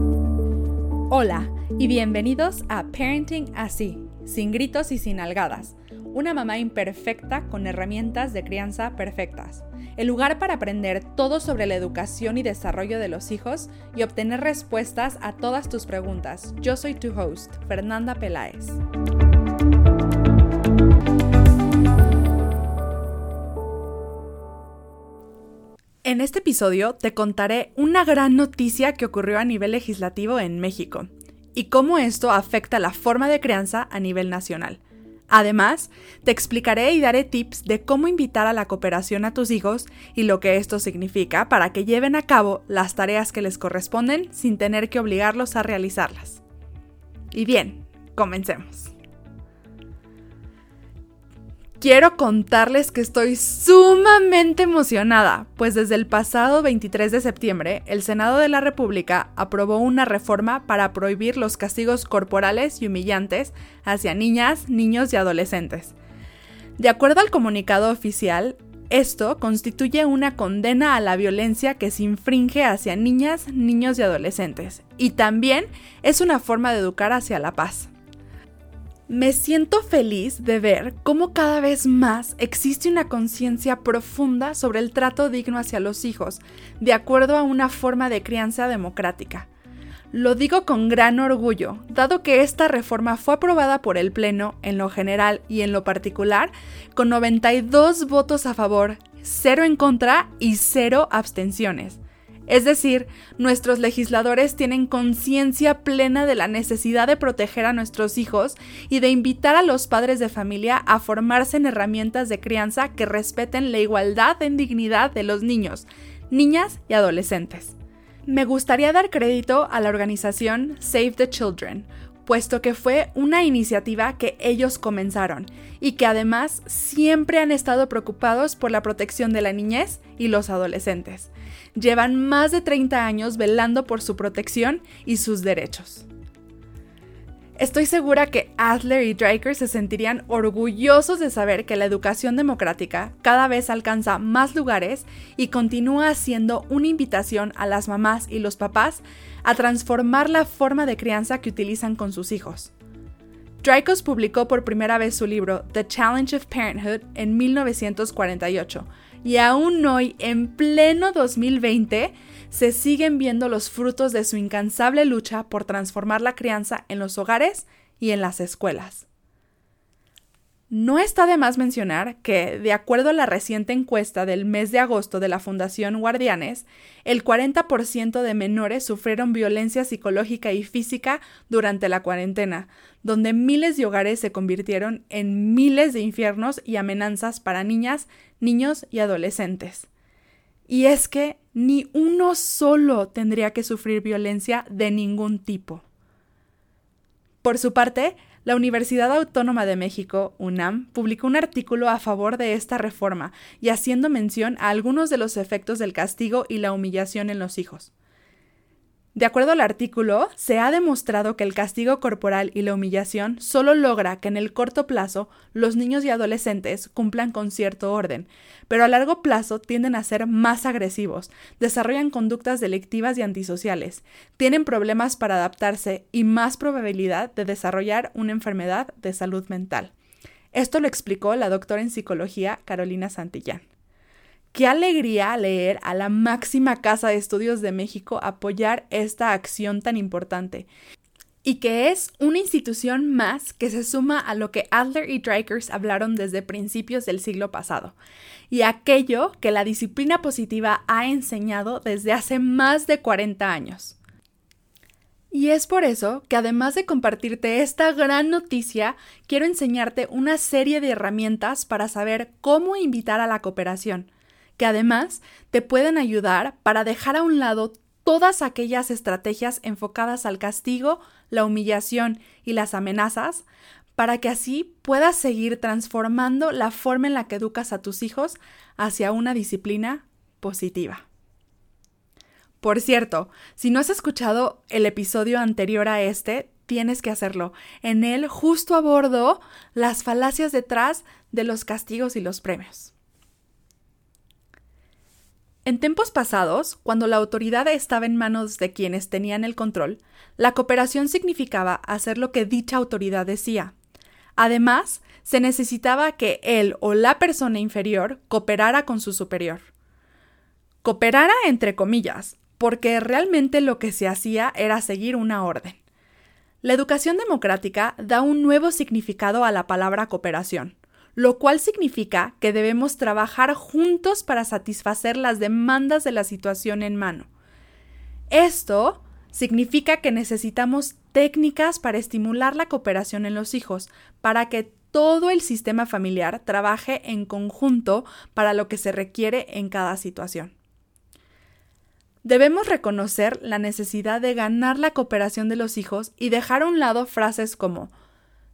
Hola y bienvenidos a Parenting Así, sin gritos y sin algadas. Una mamá imperfecta con herramientas de crianza perfectas. El lugar para aprender todo sobre la educación y desarrollo de los hijos y obtener respuestas a todas tus preguntas. Yo soy tu host, Fernanda Peláez. En este episodio te contaré una gran noticia que ocurrió a nivel legislativo en México y cómo esto afecta la forma de crianza a nivel nacional. Además, te explicaré y daré tips de cómo invitar a la cooperación a tus hijos y lo que esto significa para que lleven a cabo las tareas que les corresponden sin tener que obligarlos a realizarlas. Y bien, comencemos. Quiero contarles que estoy sumamente emocionada, pues desde el pasado 23 de septiembre el Senado de la República aprobó una reforma para prohibir los castigos corporales y humillantes hacia niñas, niños y adolescentes. De acuerdo al comunicado oficial, esto constituye una condena a la violencia que se infringe hacia niñas, niños y adolescentes, y también es una forma de educar hacia la paz. Me siento feliz de ver cómo cada vez más existe una conciencia profunda sobre el trato digno hacia los hijos, de acuerdo a una forma de crianza democrática. Lo digo con gran orgullo, dado que esta reforma fue aprobada por el Pleno en lo general y en lo particular, con 92 votos a favor, 0 en contra y 0 abstenciones. Es decir, nuestros legisladores tienen conciencia plena de la necesidad de proteger a nuestros hijos y de invitar a los padres de familia a formarse en herramientas de crianza que respeten la igualdad en dignidad de los niños, niñas y adolescentes. Me gustaría dar crédito a la organización Save the Children, puesto que fue una iniciativa que ellos comenzaron y que además siempre han estado preocupados por la protección de la niñez y los adolescentes. Llevan más de 30 años velando por su protección y sus derechos. Estoy segura que Adler y Dreiker se sentirían orgullosos de saber que la educación democrática cada vez alcanza más lugares y continúa siendo una invitación a las mamás y los papás a transformar la forma de crianza que utilizan con sus hijos. Dreykus publicó por primera vez su libro The Challenge of Parenthood en 1948 y aún hoy, en pleno 2020, se siguen viendo los frutos de su incansable lucha por transformar la crianza en los hogares y en las escuelas. No está de más mencionar que, de acuerdo a la reciente encuesta del mes de agosto de la Fundación Guardianes, el 40% de menores sufrieron violencia psicológica y física durante la cuarentena, donde miles de hogares se convirtieron en miles de infiernos y amenazas para niñas, niños y adolescentes. Y es que ni uno solo tendría que sufrir violencia de ningún tipo. Por su parte, la Universidad Autónoma de México, UNAM, publicó un artículo a favor de esta reforma y haciendo mención a algunos de los efectos del castigo y la humillación en los hijos. De acuerdo al artículo, se ha demostrado que el castigo corporal y la humillación solo logra que en el corto plazo los niños y adolescentes cumplan con cierto orden, pero a largo plazo tienden a ser más agresivos, desarrollan conductas delictivas y antisociales, tienen problemas para adaptarse y más probabilidad de desarrollar una enfermedad de salud mental. Esto lo explicó la doctora en psicología Carolina Santillán. Qué alegría leer a la máxima casa de estudios de México apoyar esta acción tan importante y que es una institución más que se suma a lo que Adler y Dreikers hablaron desde principios del siglo pasado, y aquello que la disciplina positiva ha enseñado desde hace más de 40 años. Y es por eso que además de compartirte esta gran noticia, quiero enseñarte una serie de herramientas para saber cómo invitar a la cooperación que además te pueden ayudar para dejar a un lado todas aquellas estrategias enfocadas al castigo, la humillación y las amenazas, para que así puedas seguir transformando la forma en la que educas a tus hijos hacia una disciplina positiva. Por cierto, si no has escuchado el episodio anterior a este, tienes que hacerlo. En él justo abordo las falacias detrás de los castigos y los premios. En tiempos pasados, cuando la autoridad estaba en manos de quienes tenían el control, la cooperación significaba hacer lo que dicha autoridad decía. Además, se necesitaba que él o la persona inferior cooperara con su superior. Cooperara entre comillas, porque realmente lo que se hacía era seguir una orden. La educación democrática da un nuevo significado a la palabra cooperación lo cual significa que debemos trabajar juntos para satisfacer las demandas de la situación en mano. Esto significa que necesitamos técnicas para estimular la cooperación en los hijos, para que todo el sistema familiar trabaje en conjunto para lo que se requiere en cada situación. Debemos reconocer la necesidad de ganar la cooperación de los hijos y dejar a un lado frases como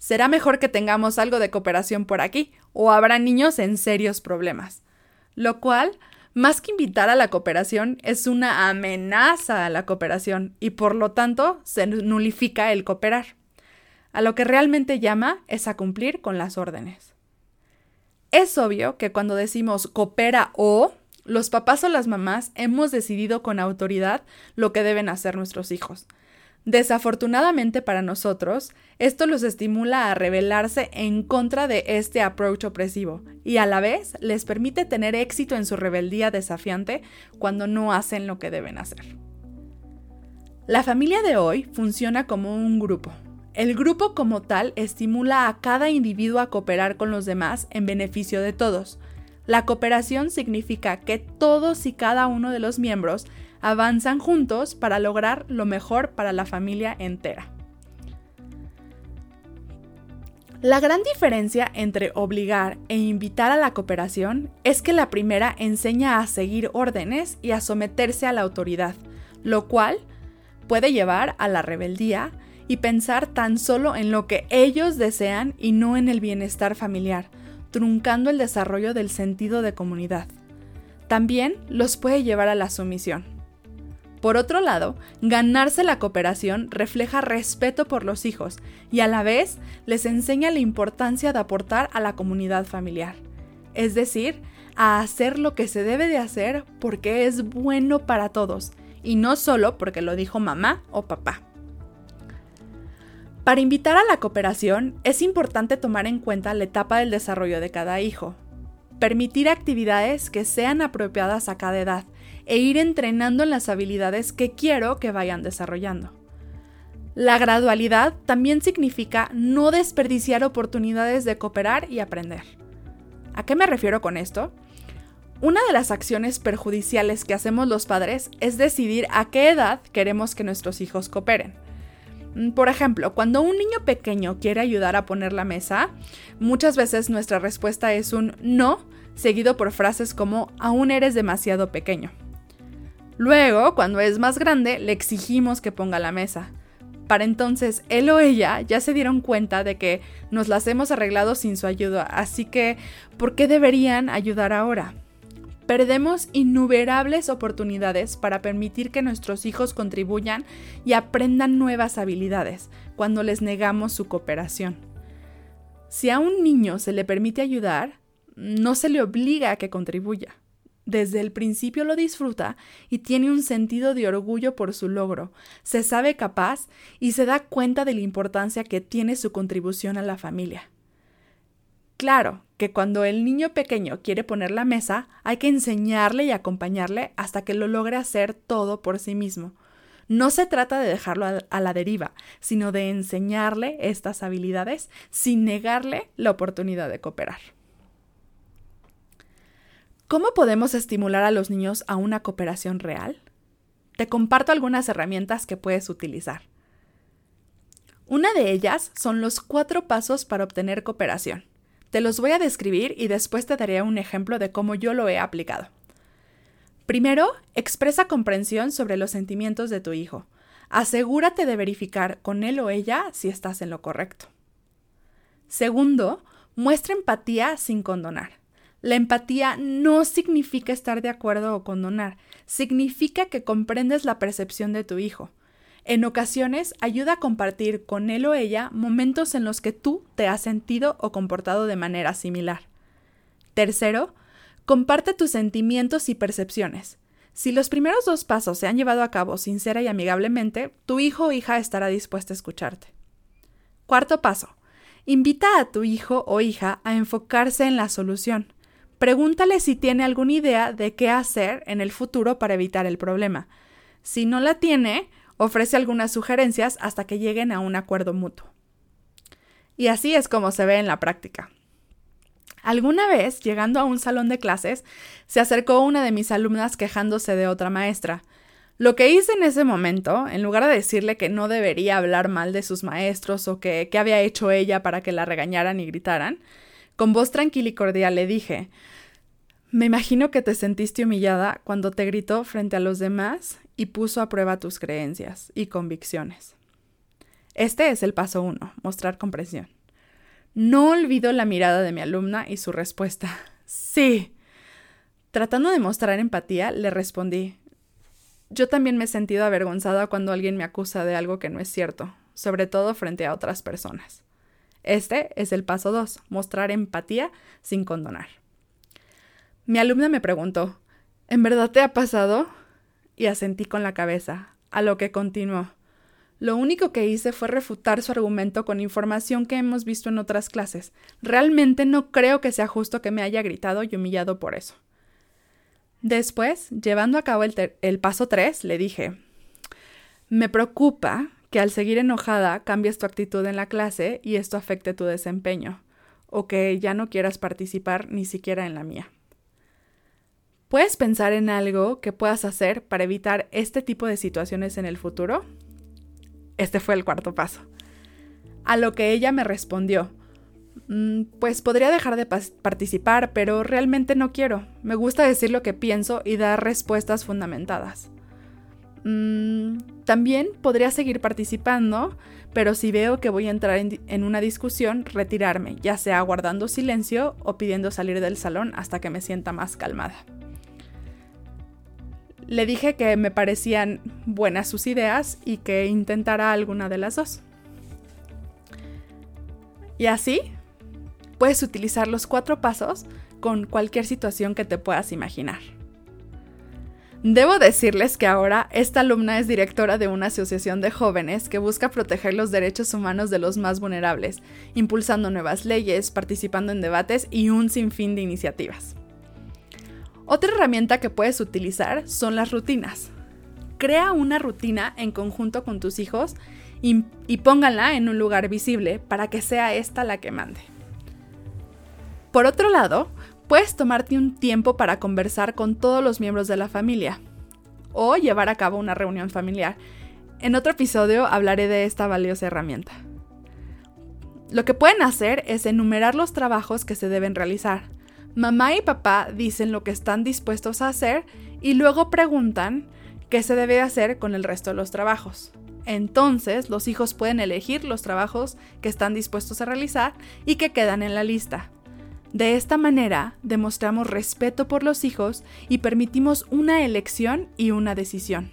será mejor que tengamos algo de cooperación por aquí, o habrá niños en serios problemas. Lo cual, más que invitar a la cooperación, es una amenaza a la cooperación y por lo tanto se nulifica el cooperar. A lo que realmente llama es a cumplir con las órdenes. Es obvio que cuando decimos coopera o, los papás o las mamás hemos decidido con autoridad lo que deben hacer nuestros hijos. Desafortunadamente para nosotros, esto los estimula a rebelarse en contra de este approach opresivo y a la vez les permite tener éxito en su rebeldía desafiante cuando no hacen lo que deben hacer. La familia de hoy funciona como un grupo. El grupo como tal estimula a cada individuo a cooperar con los demás en beneficio de todos. La cooperación significa que todos y cada uno de los miembros avanzan juntos para lograr lo mejor para la familia entera. La gran diferencia entre obligar e invitar a la cooperación es que la primera enseña a seguir órdenes y a someterse a la autoridad, lo cual puede llevar a la rebeldía y pensar tan solo en lo que ellos desean y no en el bienestar familiar, truncando el desarrollo del sentido de comunidad. También los puede llevar a la sumisión. Por otro lado, ganarse la cooperación refleja respeto por los hijos y a la vez les enseña la importancia de aportar a la comunidad familiar. Es decir, a hacer lo que se debe de hacer porque es bueno para todos y no solo porque lo dijo mamá o papá. Para invitar a la cooperación es importante tomar en cuenta la etapa del desarrollo de cada hijo, permitir actividades que sean apropiadas a cada edad e ir entrenando en las habilidades que quiero que vayan desarrollando. La gradualidad también significa no desperdiciar oportunidades de cooperar y aprender. ¿A qué me refiero con esto? Una de las acciones perjudiciales que hacemos los padres es decidir a qué edad queremos que nuestros hijos cooperen. Mm, por ejemplo, cuando un niño pequeño quiere ayudar a poner la mesa, muchas veces nuestra respuesta es un no, seguido por frases como aún eres demasiado pequeño. Luego, cuando es más grande, le exigimos que ponga la mesa. Para entonces, él o ella ya se dieron cuenta de que nos las hemos arreglado sin su ayuda, así que, ¿por qué deberían ayudar ahora? Perdemos innumerables oportunidades para permitir que nuestros hijos contribuyan y aprendan nuevas habilidades cuando les negamos su cooperación. Si a un niño se le permite ayudar, no se le obliga a que contribuya desde el principio lo disfruta y tiene un sentido de orgullo por su logro, se sabe capaz y se da cuenta de la importancia que tiene su contribución a la familia. Claro que cuando el niño pequeño quiere poner la mesa, hay que enseñarle y acompañarle hasta que lo logre hacer todo por sí mismo. No se trata de dejarlo a la deriva, sino de enseñarle estas habilidades sin negarle la oportunidad de cooperar. ¿Cómo podemos estimular a los niños a una cooperación real? Te comparto algunas herramientas que puedes utilizar. Una de ellas son los cuatro pasos para obtener cooperación. Te los voy a describir y después te daré un ejemplo de cómo yo lo he aplicado. Primero, expresa comprensión sobre los sentimientos de tu hijo. Asegúrate de verificar con él o ella si estás en lo correcto. Segundo, muestra empatía sin condonar. La empatía no significa estar de acuerdo o condonar, significa que comprendes la percepción de tu hijo. En ocasiones ayuda a compartir con él o ella momentos en los que tú te has sentido o comportado de manera similar. Tercero, comparte tus sentimientos y percepciones. Si los primeros dos pasos se han llevado a cabo sincera y amigablemente, tu hijo o hija estará dispuesto a escucharte. Cuarto paso. Invita a tu hijo o hija a enfocarse en la solución. Pregúntale si tiene alguna idea de qué hacer en el futuro para evitar el problema. Si no la tiene, ofrece algunas sugerencias hasta que lleguen a un acuerdo mutuo. Y así es como se ve en la práctica. Alguna vez, llegando a un salón de clases, se acercó una de mis alumnas quejándose de otra maestra. Lo que hice en ese momento, en lugar de decirle que no debería hablar mal de sus maestros o que qué había hecho ella para que la regañaran y gritaran, con voz tranquila y cordial le dije Me imagino que te sentiste humillada cuando te gritó frente a los demás y puso a prueba tus creencias y convicciones. Este es el paso uno, mostrar comprensión. No olvido la mirada de mi alumna y su respuesta. Sí. Tratando de mostrar empatía, le respondí. Yo también me he sentido avergonzada cuando alguien me acusa de algo que no es cierto, sobre todo frente a otras personas. Este es el paso dos, mostrar empatía sin condonar. Mi alumna me preguntó, ¿en verdad te ha pasado? Y asentí con la cabeza, a lo que continuó. Lo único que hice fue refutar su argumento con información que hemos visto en otras clases. Realmente no creo que sea justo que me haya gritado y humillado por eso. Después, llevando a cabo el, paso 3, le dije, me preocupa que al seguir enojada cambies tu actitud en la clase y esto afecte tu desempeño, o que ya no quieras participar ni siquiera en la mía. ¿Puedes pensar en algo que puedas hacer para evitar este tipo de situaciones en el futuro? Este fue el cuarto paso. A lo que ella me respondió, mm, pues podría dejar de participar, pero realmente no quiero. Me gusta decir lo que pienso y dar respuestas fundamentadas. Mm, también podría seguir participando, pero si veo que voy a entrar en, una discusión, retirarme, ya sea guardando silencio o pidiendo salir del salón hasta que me sienta más calmada. Le dije que me parecían buenas sus ideas y que intentara alguna de las dos. Y así, puedes utilizar los cuatro pasos con cualquier situación que te puedas imaginar. Debo decirles que ahora esta alumna es directora de una asociación de jóvenes que busca proteger los derechos humanos de los más vulnerables, impulsando nuevas leyes, participando en debates y un sinfín de iniciativas. Otra herramienta que puedes utilizar son las rutinas. Crea una rutina en conjunto con tus hijos y, póngala en un lugar visible para que sea esta la que mande. Por otro lado, puedes tomarte un tiempo para conversar con todos los miembros de la familia o llevar a cabo una reunión familiar. En otro episodio hablaré de esta valiosa herramienta. Lo que pueden hacer es enumerar los trabajos que se deben realizar Mamá y papá dicen lo que están dispuestos a hacer y luego preguntan qué se debe hacer con el resto de los trabajos. Entonces, los hijos pueden elegir los trabajos que están dispuestos a realizar y que quedan en la lista. De esta manera, demostramos respeto por los hijos y permitimos una elección y una decisión.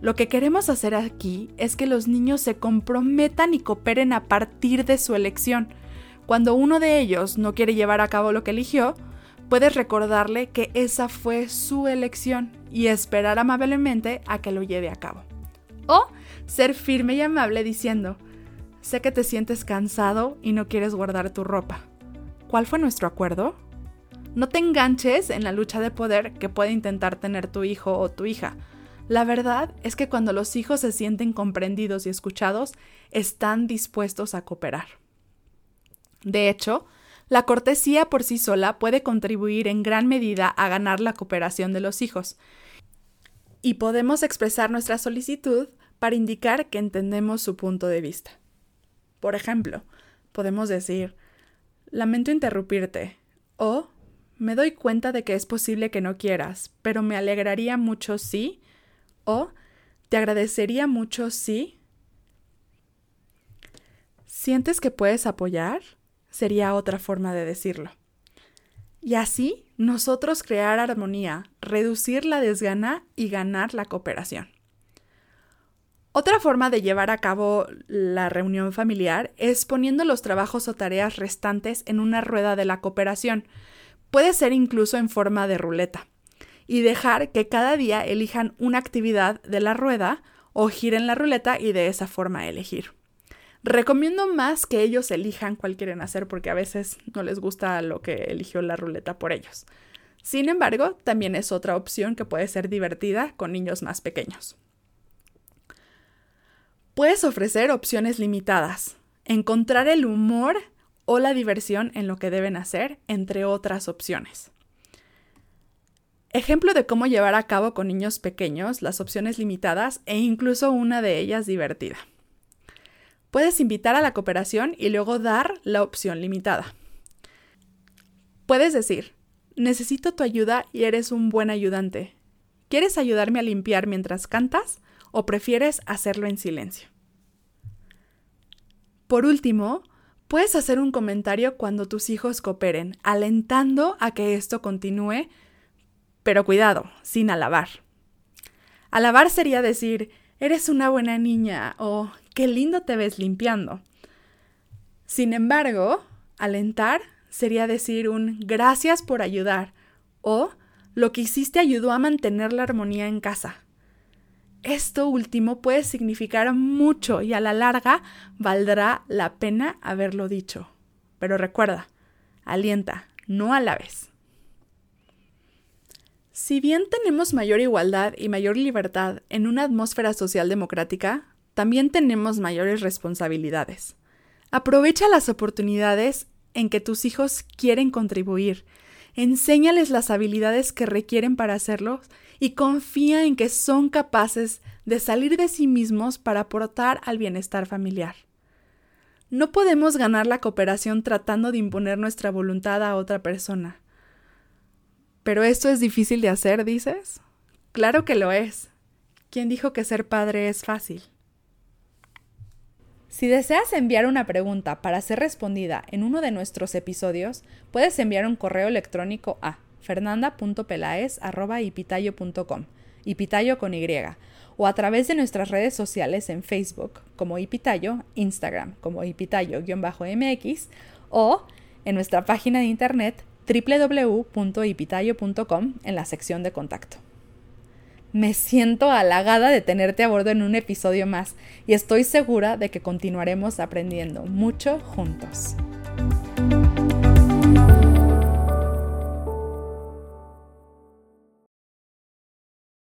Lo que queremos hacer aquí es que los niños se comprometan y cooperen a partir de su elección, cuando uno de ellos no quiere llevar a cabo lo que eligió, puedes recordarle que esa fue su elección y esperar amablemente a que lo lleve a cabo. O ser firme y amable diciendo, sé que te sientes cansado y no quieres guardar tu ropa. ¿Cuál fue nuestro acuerdo? No te enganches en la lucha de poder que puede intentar tener tu hijo o tu hija. La verdad es que cuando los hijos se sienten comprendidos y escuchados, están dispuestos a cooperar. De hecho, la cortesía por sí sola puede contribuir en gran medida a ganar la cooperación de los hijos. Y podemos expresar nuestra solicitud para indicar que entendemos su punto de vista. Por ejemplo, podemos decir, lamento interrumpirte o me doy cuenta de que es posible que no quieras, pero me alegraría mucho si o te agradecería mucho si. ¿Sientes que puedes apoyar? sería otra forma de decirlo. Y así nosotros crear armonía, reducir la desgana y ganar la cooperación. Otra forma de llevar a cabo la reunión familiar es poniendo los trabajos o tareas restantes en una rueda de la cooperación. Puede ser incluso en forma de ruleta. y dejar que cada día elijan una actividad de la rueda o giren la ruleta y de esa forma elegir. Recomiendo más que ellos elijan cuál quieren hacer porque a veces no les gusta lo que eligió la ruleta por ellos. Sin embargo, también es otra opción que puede ser divertida con niños más pequeños. Puedes ofrecer opciones limitadas, encontrar el humor o la diversión en lo que deben hacer, entre otras opciones. Ejemplo de cómo llevar a cabo con niños pequeños las opciones limitadas e incluso una de ellas divertida. Puedes invitar a la cooperación y luego dar la opción limitada. Puedes decir, necesito tu ayuda y eres un buen ayudante. ¿Quieres ayudarme a limpiar mientras cantas o prefieres hacerlo en silencio? Por último, puedes hacer un comentario cuando tus hijos cooperen, alentando a que esto continúe, pero cuidado, sin alabar. Alabar sería decir, eres una buena niña o qué lindo te ves limpiando. Sin embargo, alentar sería decir un gracias por ayudar o lo que hiciste ayudó a mantener la armonía en casa. Esto último puede significar mucho y a la larga valdrá la pena haberlo dicho. Pero recuerda, alienta, no a la vez. Si bien tenemos mayor igualdad y mayor libertad en una atmósfera social democrática, también tenemos mayores responsabilidades. Aprovecha las oportunidades en que tus hijos quieren contribuir. Enséñales las habilidades que requieren para hacerlo y confía en que son capaces de salir de sí mismos para aportar al bienestar familiar. No podemos ganar la cooperación tratando de imponer nuestra voluntad a otra persona. Pero esto es difícil de hacer, dices? Claro que lo es. ¿Quién dijo que ser padre es fácil? Si deseas enviar una pregunta para ser respondida en uno de nuestros episodios, puedes enviar un correo electrónico a fernanda.pelaez.ipitayo.com, ipitayo con Y, o a través de nuestras redes sociales en Facebook como Ipitayo, Instagram como Ipitayo-MX o en nuestra página de internet www.ipitayo.com en la sección de contacto. Me siento halagada de tenerte a bordo en un episodio más y estoy segura de que continuaremos aprendiendo mucho juntos.